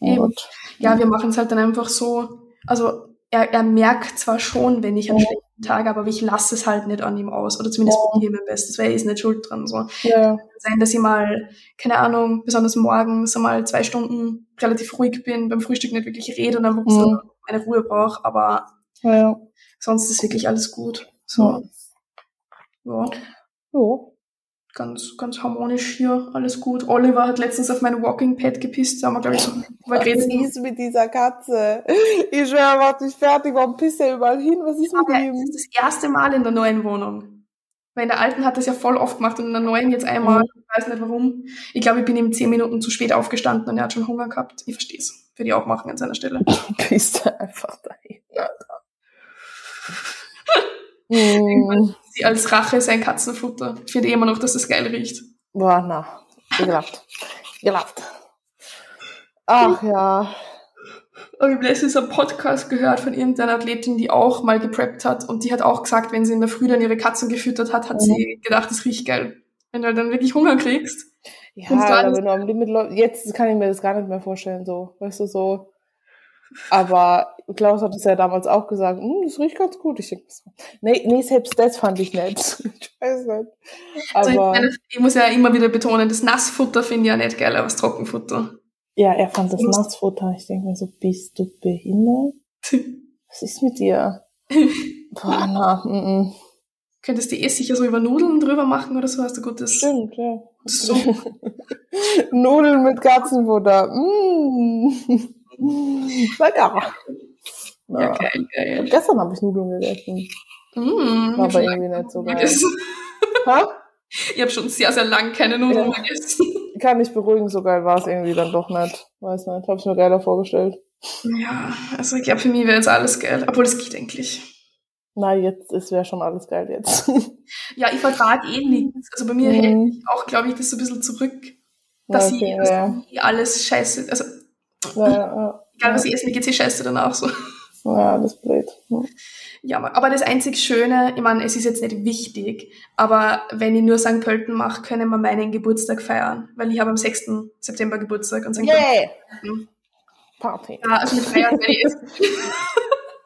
Eben. Ja, wir machen es halt dann einfach so, also er, er merkt zwar schon, wenn ich einen ja. schlechten Tag aber ich lasse es halt nicht an ihm aus. Oder zumindest ja. probiere mein Bestes, weil er ist nicht schuld dran. So. Ja. Sein, dass ich mal, keine Ahnung, besonders morgens einmal zwei Stunden relativ ruhig bin, beim Frühstück nicht wirklich rede und dann mhm. meine Ruhe brauche, aber ja. sonst ist wirklich alles gut. So. Ja. ja ganz, ganz harmonisch hier, alles gut. Oliver hat letztens auf mein Walking Pad gepisst, da haben wir, glaube ich, so Was ist mit dieser Katze? Ich schwör, er macht nicht fertig, warum pisst er überall hin? Was ist mit ihm? Das ist das erste Mal in der neuen Wohnung. Weil in der alten hat das ja voll oft gemacht und in der neuen jetzt einmal. Mhm. Ich weiß nicht warum. Ich glaube, ich bin ihm zehn Minuten zu spät aufgestanden und er hat schon Hunger gehabt. Ich verstehe es. Würde ich auch machen an seiner Stelle. Pisst einfach dahin, Alter. mm sie als Rache sein Katzenfutter. Ich finde immer noch, dass das geil riecht. Boah, na, ekelhaft. gelacht. Ach ja. Aber ich habe letztens einen Podcast gehört von irgendeiner Athletin, die auch mal gepreppt hat und die hat auch gesagt, wenn sie in der Früh dann ihre Katzen gefüttert hat, hat Mhm. sie gedacht, das riecht geil. Wenn du dann wirklich Hunger kriegst. Ja, aber wenn du am Limit läufst, jetzt kann ich mir das gar nicht mehr vorstellen, so, weißt du, so. Aber Klaus hat es ja damals auch gesagt, "Hm, das riecht ganz gut. Ich denke, nee, nee, selbst das fand ich nett. Ich weiß nicht. Also ich, Aber, meine, ich muss ja immer wieder betonen, das Nassfutter finde ich ja nicht geil, aber das Trockenfutter. ja, er fand das Nassfutter. Ich denke mir so, bist du behindert? Was ist mit dir? Boah, na, mm, mm. Könntest du eh sicher so über Nudeln drüber machen oder so, hast du gutes. Stimmt, ja. So. Nudeln mit Katzenfutter. Mm. Lecker. Ja, Ja. geil, geil. Gestern habe ich Nudeln gegessen. Mm, War ich aber irgendwie nicht so geil. Ha? Ich habe schon sehr, sehr lang keine Nudeln Ja. gegessen. Kann ich beruhigen, so geil war es irgendwie dann doch nicht. Weiß nicht, hab's mir geiler vorgestellt. Ja, also ich glaube, für mich wäre jetzt alles geil. Obwohl, es geht eigentlich. Na, jetzt, es wäre schon alles geil jetzt. Ja, ich vertrage eh nichts. Also bei mir Mhm. hält auch, glaube ich, das so ein bisschen zurück, dass okay, ich ja. eh alles scheiße, also Ja, ja, egal was ich esse, mir geht's eh scheiße danach so. ja, das ist blöd. Ja, aber das einzig Schöne, ich meine, es ist jetzt nicht wichtig, aber wenn ich nur St. Pölten mache, können wir meinen Geburtstag feiern, weil ich habe am 6. September Geburtstag und St. Yeah! Pölten. Party. Ja, also mit Feiern meine ich essen.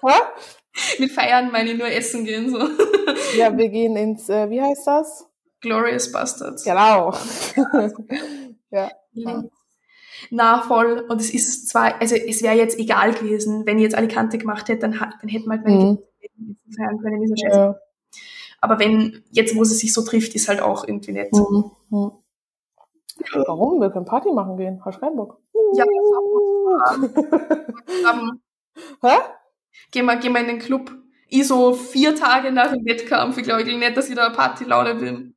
Mit Feiern meine ich nur essen gehen, so. Ja, wir gehen ins, äh, wie heißt das? Glorious Bastards. Genau. ja. Linz. Na, voll. Und es ist zwar, also es wäre jetzt egal gewesen, wenn ich jetzt Alicante gemacht hätte, dann, dann hätten wir halt meine Mhm. Geburtstag feiern können, ist ja scheiße. ja. Aber wenn, jetzt wo es sich so trifft, ist halt auch irgendwie nett. Mhm. Mhm. Warum? Wir können Party machen gehen. Hast du keinen Bock? Ja, Um, Hä? gehen wir, gehen wir in den Club. Ich so vier Tage nach dem Wettkampf, ich glaube nicht, dass ich da Partylaune bin.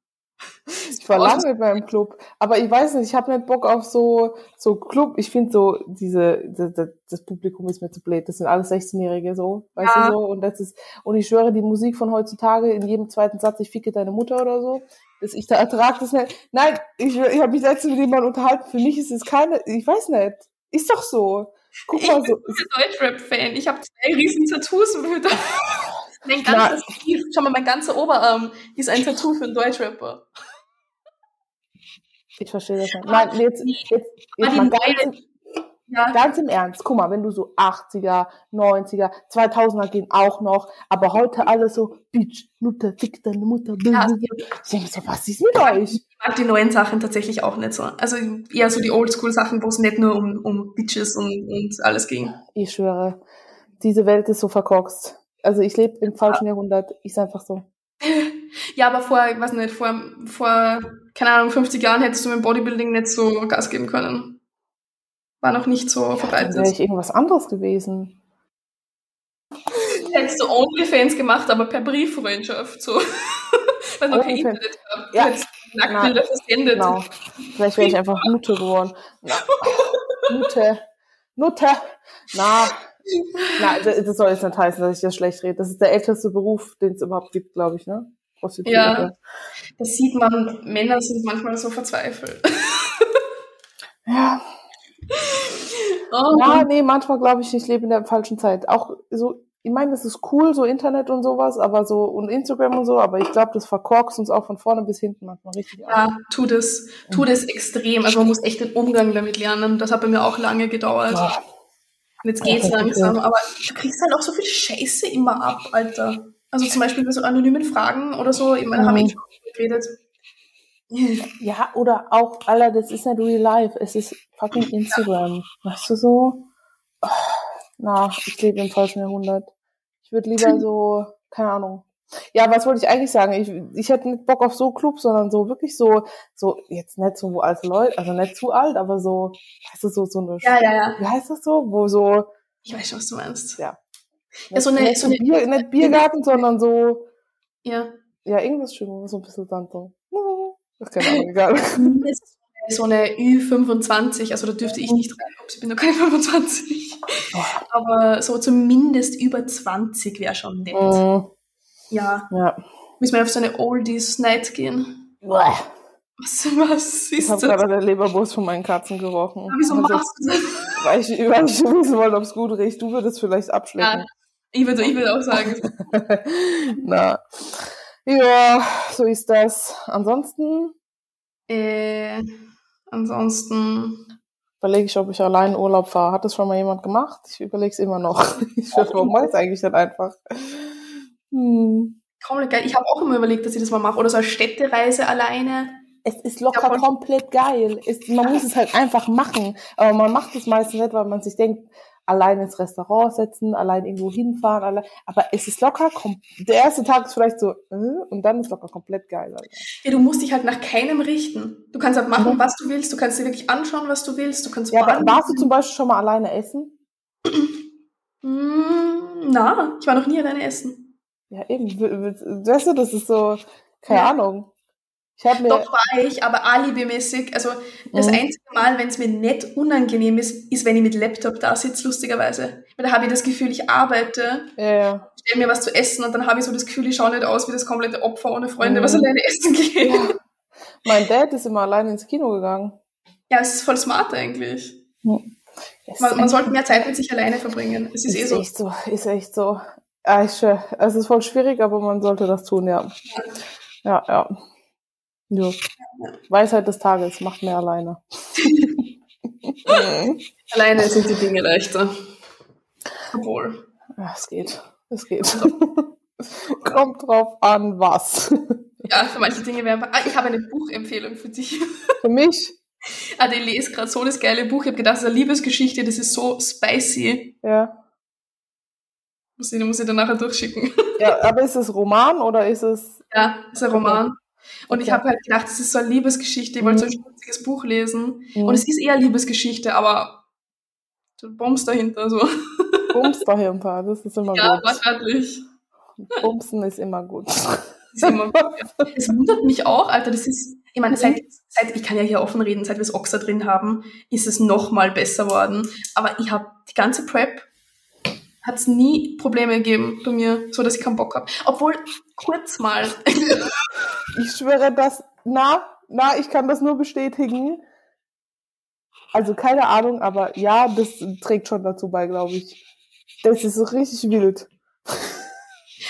Ich war lange mit meinem Club, aber ich weiß nicht, ich habe nicht Bock auf so so Club. Ich finde so diese das, das- Publikum ist mir zu blöd. Das sind alles 16-Jährige so, weißt Ja. du so und das ist und ich schwöre die Musik von heutzutage in jedem zweiten Satz ich ficke deine Mutter oder so. Das ich da ertrag das nicht. Nein, ich ich habe mich letztens mit jemandem unterhalten. Für mich ist es keine, ich weiß nicht. Ist doch so. Guck Ich mal bin so. ein Deutschrap-Fan. Ich habe zwei riesen Tattoos. mein ganzes Gesicht, schau mal, mein ganzer Oberarm ist ein Tattoo für einen Deutschrapper. Ich verstehe das nicht. Nein, jetzt jetzt, jetzt mal ganz, im- Ja, Ganz im Ernst, guck mal, wenn du so 80er, 90er, 2000er gehen auch noch, aber heute alles so, Bitch, Mutter, fick deine Mutter, Ja. Ich denke so, was ist mit euch? ich mag die neuen Sachen tatsächlich auch nicht so. Also eher so die Oldschool-Sachen, wo es nicht nur um, um Bitches und, und alles ging. Ich schwöre, diese Welt ist so verkorkst. Also ich lebe im falschen Jahrhundert, ist einfach so. Ja, aber vor, ich weiß nicht, vor, vor, keine Ahnung, 50 Jahren hättest du mit Bodybuilding nicht so Gas geben können. War noch nicht so wäre verbreitet. ich irgendwas anderes gewesen. Hättest du Onlyfans gemacht, aber per Brieffreundschaft, so. Weil man kein. Internet hat. Ja. Nacktbilder versendet. Genau. Vielleicht wäre ich einfach Nutte geworden. Na, Nutte. Nutte. Na. Na, das das soll jetzt nicht heißen, dass ich das schlecht rede. Das ist der älteste Beruf, den es überhaupt gibt, glaube ich, ne? Prostituierte. Ja. Da sieht man, Männer sind manchmal so verzweifelt. Ja. Oh, Ja, nee, manchmal glaube ich, ich lebe in der falschen Zeit. Auch so, ich meine, das ist cool, so Internet und sowas, aber so, und Instagram und so, aber ich glaube, das verkorkst uns auch von vorne bis hinten manchmal richtig aus. Ja, tu das, tu das extrem. Also man muss echt den Umgang damit lernen. Das hat bei mir auch lange gedauert. Boah. Und jetzt geht's Ja, langsam, aber du kriegst halt auch so viel Scheiße immer ab, Alter. Also zum Beispiel bei so anonymen Fragen oder so, ich meine, Mhm. habe ich schon geredet. Ja, oder auch, Alter, das ist nicht real life, es ist fucking Instagram. Weißt du so? Oh, na, ich lebe im falschen Jahrhundert. Ich würde lieber so, keine Ahnung. Ja, was wollte ich eigentlich sagen? Ich, ich hätte nicht Bock auf so Club, sondern so wirklich so, so, jetzt nicht so alte Leute, also nicht zu alt, aber so, weißt du, so, so eine, Ja, ja, ja. wie heißt das so? Wo so, Ich weiß schon, was du meinst. Ja. Ja, so eine- nicht, so eine- Bier, nicht Biergarten, sondern so, Ja. ja, irgendwas Schönes, so ein bisschen dann so. Ach, keine Ahnung, egal. So eine Ü25, also da dürfte ich nicht rein. Ich bin noch keine 25. Aber so zumindest über 20 wäre schon nett. Mm, Ja. ja. Müssen wir auf so eine Oldies Night gehen. Uah. Was, was Ich ist habe das? gerade der Leberwurst von meinen Katzen gerochen. Ja, Wieso Also, machst du das? weil ich, weil ich wissen wollte, ob es gut riecht. Du würdest vielleicht Ja, abschlecken. ich würde ich würd auch sagen, Na. Ja, so ist das. Ansonsten äh, ansonsten, überlege ich, ob ich allein in Urlaub fahre. Hat das schon mal jemand gemacht? Ich überlege es immer noch. Ich dachte, warum mache ich es eigentlich nicht einfach? Hm. komplett geil. Ich habe auch immer überlegt, dass ich das mal mache. Oder so eine Städtereise alleine. Es ist Ja, locker voll. komplett geil. Es, man muss es halt einfach machen. Aber man macht es meistens nicht, weil man sich denkt, allein ins Restaurant setzen, allein irgendwo hinfahren. Allein. Aber es ist locker, kom der erste Tag ist vielleicht so, äh, und dann ist locker komplett geil. Alter. Ja, du musst dich halt nach keinem richten. Du kannst halt machen, Mhm. was du willst. Du kannst dir wirklich anschauen, was du willst. Du kannst Ja, aber warst du zum Beispiel schon mal alleine essen? Mm, na, ich war noch nie alleine essen. Ja, eben. Weißt du, das ist so, keine Ja. Ahnung. Ich mir, Doch war ich, aber alibimäßig. Also das Mhm. einzige Mal, wenn es mir nicht unangenehm ist, ist, wenn ich mit Laptop da sitze, lustigerweise. Weil da habe ich das Gefühl, ich arbeite, ja, stelle mir was zu essen und dann habe ich so das Gefühl, ich schaue nicht aus wie das komplette Opfer ohne Freunde, Mhm. was alleine essen geht. ja. Mein Dad ist immer alleine ins Kino gegangen. Ja, es ist voll smart eigentlich. Es Man, man sollte mehr Zeit mit sich alleine verbringen. Es ist, Ist eh so. echt so, ist echt so. Ja, ich, schwör, es ist voll schwierig, aber man sollte das tun, ja. Ja, ja. Jo. Weisheit des Tages, macht mehr alleine. Alleine sind die Dinge leichter. Obwohl. ja, es geht. Es geht. Kommt drauf an, was. Ja, für manche Dinge wären. Ah, ich habe eine Buchempfehlung für dich. Für mich, Ah, die lese gerade so das geile Buch. Ich habe gedacht, das ist eine Liebesgeschichte, das ist so spicy. ja. Muss ich, muss ich dann nachher durchschicken. Ja, aber ist es Roman oder ist es. Ja, ist ein Roman. Und ich Okay. habe halt gedacht, das ist so eine Liebesgeschichte. Ich wollte so ein schmutziges Buch lesen. Mhm. Und es ist eher Liebesgeschichte, aber Bombs dahinter, so. Bums dahinter? Das ist immer Ja, gut. wahrscheinlich. Bumsen ist immer gut. Das ist immer gut. Ja. Es wundert mich auch, Alter, das ist, ich meine, seit, seit, ich kann ja hier offen reden, seit wir das Oxa drin haben, ist es noch mal besser worden. Aber ich habe die ganze Prep, hat es nie Probleme gegeben bei mir, so dass ich keinen Bock habe. Obwohl, kurz mal, Ich schwöre, dass, na, na, ich kann das nur bestätigen. Also keine Ahnung, aber ja, das trägt schon dazu bei, glaube ich. Das ist richtig wild.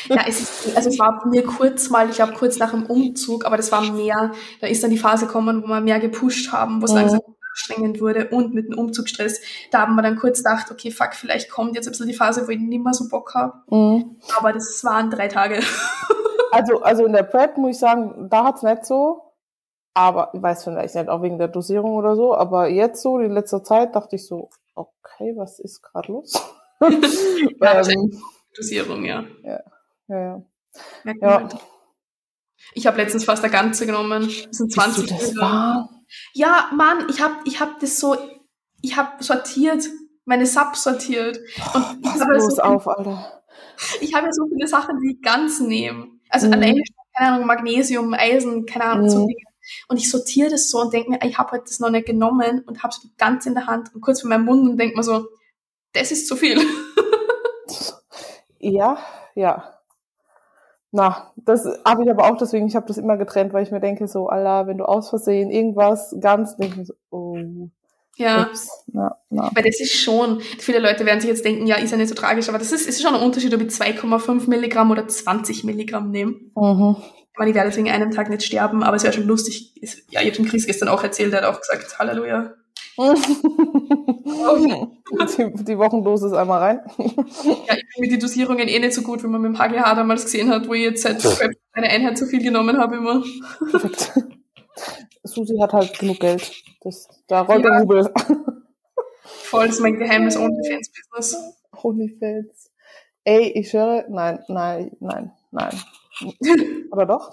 ja, es ist, also es war bei mir kurz mal, ich glaube kurz nach dem Umzug, aber das war mehr, da ist dann die Phase gekommen, wo wir mehr gepusht haben, wo es Mhm. langsam anstrengend wurde und mit dem Umzugsstress, da haben wir dann kurz gedacht, okay, fuck, vielleicht kommt jetzt ein bisschen die Phase, wo ich nicht mehr so Bock habe. Mhm. Aber das waren drei Tage. Also, also in der Prep muss ich sagen, da hat's nicht so. Aber ich weiß vielleicht nicht, auch wegen der Dosierung oder so. Aber jetzt so, in letzter Zeit, dachte ich so, okay, was ist gerade los? Ja, ähm, Dosierung, ja. ja, ja. Ja. halt. Ich habe letztens fast eine ganze genommen. Das sind 20 Bist Ja, Mann, ich habe ich hab das so, ich habe sortiert, meine Subs sortiert. Und ich Pass bloß so, auf, Alter. ich habe ja so viele Sachen, die ich ganz nehme. Also Mhm. alleine, keine Ahnung, Magnesium, Eisen, keine Ahnung, so Mhm. Dinge. Und ich sortiere das so und denke mir, ich habe heute das noch nicht genommen und habe es ganz in der Hand und kurz vor meinem Mund und denke mir so, das ist zu viel. Ja, ja. Na, das habe ich aber auch deswegen, ich habe das immer getrennt, weil ich mir denke, so, Allah, wenn du aus Versehen irgendwas ganz, denke ich mir so, oh, Ja. ups, na, na. Weil das ist schon, viele Leute werden sich jetzt denken, ja, ist ja nicht so tragisch, aber das ist, ist schon ein Unterschied, ob ich 2,5 Milligramm oder 20 Milligramm nehme. Mhm. Ich meine, ich werde deswegen einem Tag nicht sterben, aber es wäre schon lustig. Ist, ja, ich habe dem Chris gestern auch erzählt, der hat auch gesagt, Halleluja. Die, die Wochendosis einmal rein. Ja, ich bin mit die Dosierungen eh nicht so gut, wie man mit dem HGH damals gesehen hat, wo ich jetzt seit Prep eine Einheit zu viel genommen habe immer. Perfekt. Susi hat halt genug Geld. Das, da rollt Ja. der Rubel. Voll, das ist mein geheimes OnlyFans-Business. Honeyfels. Ey, ich höre, nein, nein, nein, nein. Oder doch?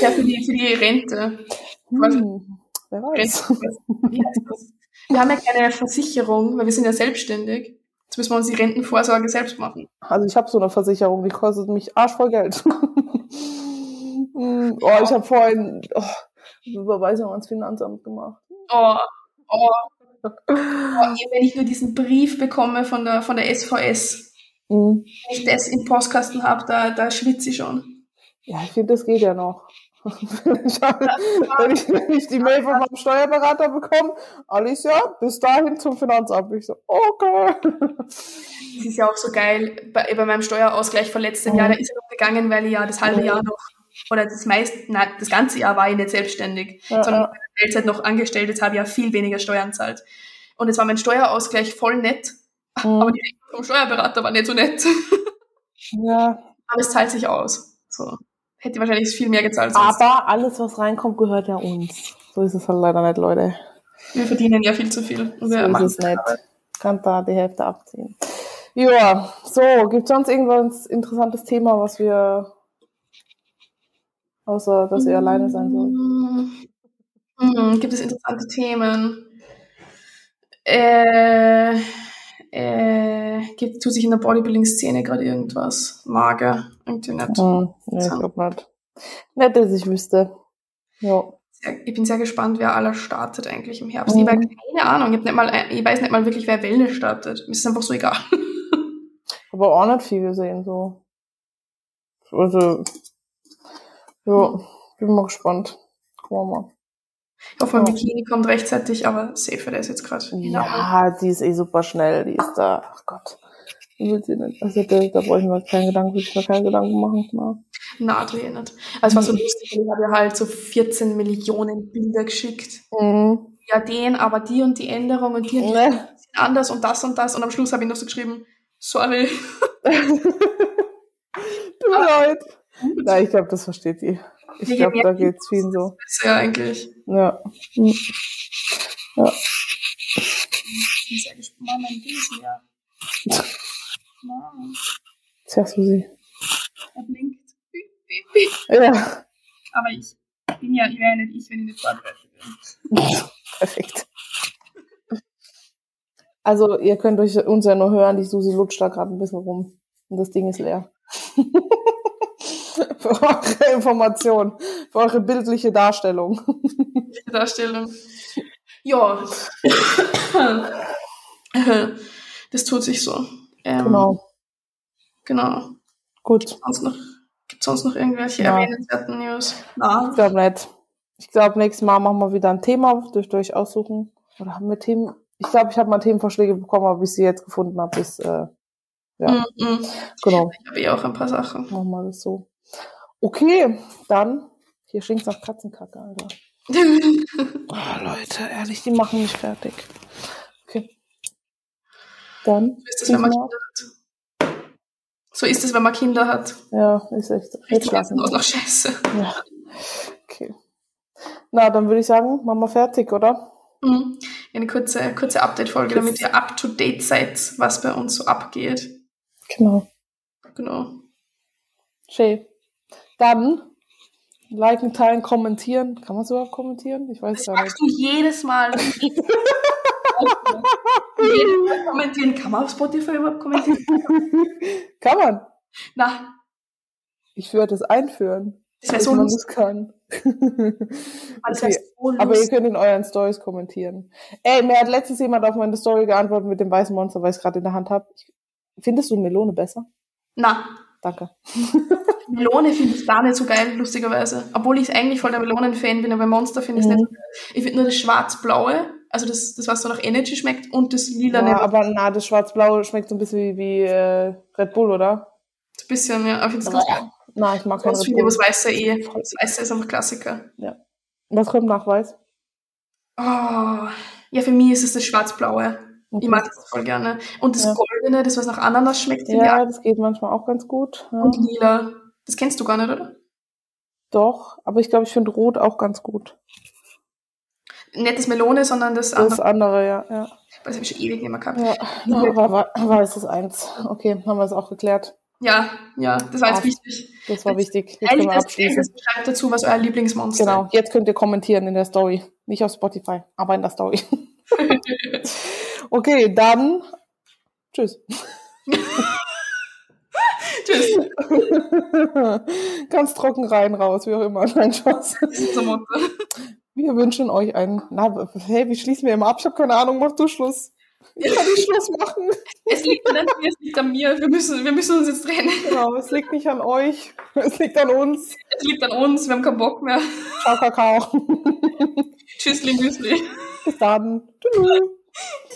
Ja, für die, für die Rente. Hm, wer weiß. Wir haben ja keine Versicherung, weil wir sind ja selbstständig. Jetzt müssen wir uns die Rentenvorsorge selbst machen. Also ich habe so eine Versicherung, die kostet mich arschvoll Geld. Oh, ich habe vorhin oh, Überweisung ans Finanzamt gemacht. Oh, oh, oh, wenn ich nur diesen Brief bekomme von der, von der SVS, Hm. wenn ich das im Postkasten habe, da, da schwitze ich schon. Ja, ich finde, das geht ja noch. Wenn, ich, wenn, ich, die Mail von meinem Steuerberater bekomme, Alicia, bis dahin zum Finanzamt. Ich so, okay. Das ist ja auch so geil bei, bei meinem Steuerausgleich von letztem Mhm. Jahr. Da ist er noch gegangen, weil ich ja das halbe Mhm. Jahr noch, oder das meiste, nein, das ganze Jahr war ich nicht selbstständig, Ja, sondern ja. der Teilzeit noch angestellt. Jetzt habe ich ja viel weniger Steuern zahlt. Und jetzt war mein Steuerausgleich voll nett, aber Mhm. die Rechnung vom Steuerberater war nicht so nett. Ja, Aber es zahlt sich aus. So. Hätte wahrscheinlich viel mehr gezahlt sonst. aber alles, was reinkommt, gehört ja uns. So ist es halt leider nicht, Leute. wir verdienen ja viel zu viel. So ist es nicht. Kann da die Hälfte abziehen. Ja, so, gibt sonst irgendwas interessantes Thema, was wir, außer dass ihr alleine sein sollt? Hm, gibt es interessante Themen? Äh, äh, gibt, tut sich in der Bodybuilding-Szene gerade irgendwas? Mager, irgendwie nicht. Hm, nee, ich glaub nicht. Nicht, dass ich wüsste. Ja. Ich bin sehr gespannt, wer aller startet eigentlich im Herbst. Mhm. Ich habe keine Ahnung. Ich, hab nicht mal, ich weiß nicht mal wirklich, wer Wellness startet. Mir ist einfach so egal. Aber auch nicht viel gesehen, so. Also, ja, bin mal gespannt. Gucken wir mal. Ich hoffe, mein Ja. Bikini kommt rechtzeitig, aber safe, der ist jetzt gerade. Ja, die ist eh super schnell, die ist da. Ach Gott. Also da, da brauche ich mir keinen Gedanken, ich mir keine Gedanken machen. Na. Na, eh nicht. Also es war so lustig, ich habe ja halt so 14 Millionen Bilder geschickt. Mhm. Ja, den, aber die und die Änderung und die und die Ne. sind anders und das und das. Und am Schluss habe ich noch so geschrieben, sorry. Tut mir leid. Na, ich glaube, das versteht sie. Ich glaube, da geht's vielen so. Ist ja eigentlich. Ja. Mhm. Ich bin sehr gespannt. Mama, in diesem Du sie? er blinkt. Piep, piep, piep. Ja. Aber ich bin ja, ich wäre ja nicht ich, wenn ich nicht vorbereitet bin. Perfekt. Also, ihr könnt euch uns ja nur hören, die Susi lutscht da gerade ein bisschen rum. Und das Ding ist leer. für eure Information, für eure bildliche Darstellung. Darstellung. Ja. Das tut sich so. Ähm, Genau. Genau. Gut. Sonst noch, gibt sonst noch irgendwelche Ja. erwähnenswerten News? Na. Ich glaube nicht. Ich glaube, nächstes Mal machen wir wieder ein Thema, dürft ihr euch aussuchen. Oder haben wir Themen? Ich glaube, ich habe mal Themenvorschläge bekommen, aber bis ich sie jetzt gefunden habe, ist, äh, ja, Mm -mm. genau, Ich habe eh auch ein paar Sachen. machen wir das so. Okay, dann, hier stinkt's nach Katzenkacke, Alter. Oh, Leute, ehrlich, die machen mich fertig. Dann, So ist es, wenn man Kinder hat. So ist es, wenn man Kinder hat. ja, ist echt, jetzt Richtig schlafen. aus nach Scheiße. Ja, okay. Na, dann würde ich sagen, machen wir fertig, oder? Mhm. Eine kurze, kurze Update-Folge, damit ihr up to date seid, was bei uns so abgeht. Genau. Genau. Schön. Dann liken, teilen, kommentieren. Kann man es überhaupt kommentieren? Ich weiß Das gar nicht. sagst du jedes Mal. kommentieren. Kann man auf Spotify überhaupt kommentieren? Kann man. Na, Ich würde es einführen. das wäre so man lustig. das kann. Das okay. so Aber ihr könnt in euren Stories kommentieren. Ey, mir hat letztens jemand auf meine Story geantwortet mit dem weißen Monster, weil ich es gerade in der Hand habe. Findest du Melone besser? Na, Danke. Melone finde ich gar nicht so geil, lustigerweise. Obwohl ich eigentlich voll der Melonen-Fan bin, aber Monster finde ich Mhm. nicht so geil. Ich finde nur das schwarz-blaue, also das, das, was so nach Energy schmeckt, und das lila Ja, aber na, das schwarz-blaue schmeckt so ein bisschen wie, wie äh, Red Bull, oder? ein bisschen, ja, finde es ganz geil. Na, ich mag kein Red Bull. das Weiße eh. Das Weiße ist einfach Klassiker. Was kommt nach weiß? Oh, ja, für mich ist es das schwarz-blaue. Okay. Ich mag das voll gerne. Und das Ja. Goldene, das was nach Ananas schmeckt, Ja, das geht manchmal auch ganz gut. Ja. Und lila. Das kennst du gar nicht, oder? Doch, aber ich glaube, ich finde Rot auch ganz gut. Nicht das Melone, sondern das Das andere. andere, ja. ja. Das habe ich schon ewig nicht mehr gehabt. Ja, ja aber war, war es das eins. Okay, haben wir es auch geklärt. Ja, ja, das war jetzt Ah, wichtig. Das war Das- wichtig. Jetzt können Eigentlich wir das. Ende schreibt dazu, was euer Lieblingsmonster Genau, jetzt könnt ihr kommentieren in der Story. Nicht auf Spotify, aber in der Story. okay, dann tschüss. Tschüss. Ganz trocken rein, raus, wie auch immer. Nein, Spaß. Das ist. Wir wünschen euch einen. Na, hey, wie schließen wir immer ab? Ich habe keine Ahnung, mach du Schluss. Ich kann nicht Schluss machen. Es liegt an mir, es liegt an mir. Wir müssen, wir müssen uns jetzt trennen. Genau, es liegt nicht an euch. Es liegt an uns. Es liegt an uns, wir haben keinen Bock mehr. Ciao, Kakao. Tschüssli, Müsli. Bis dann. Tschüss.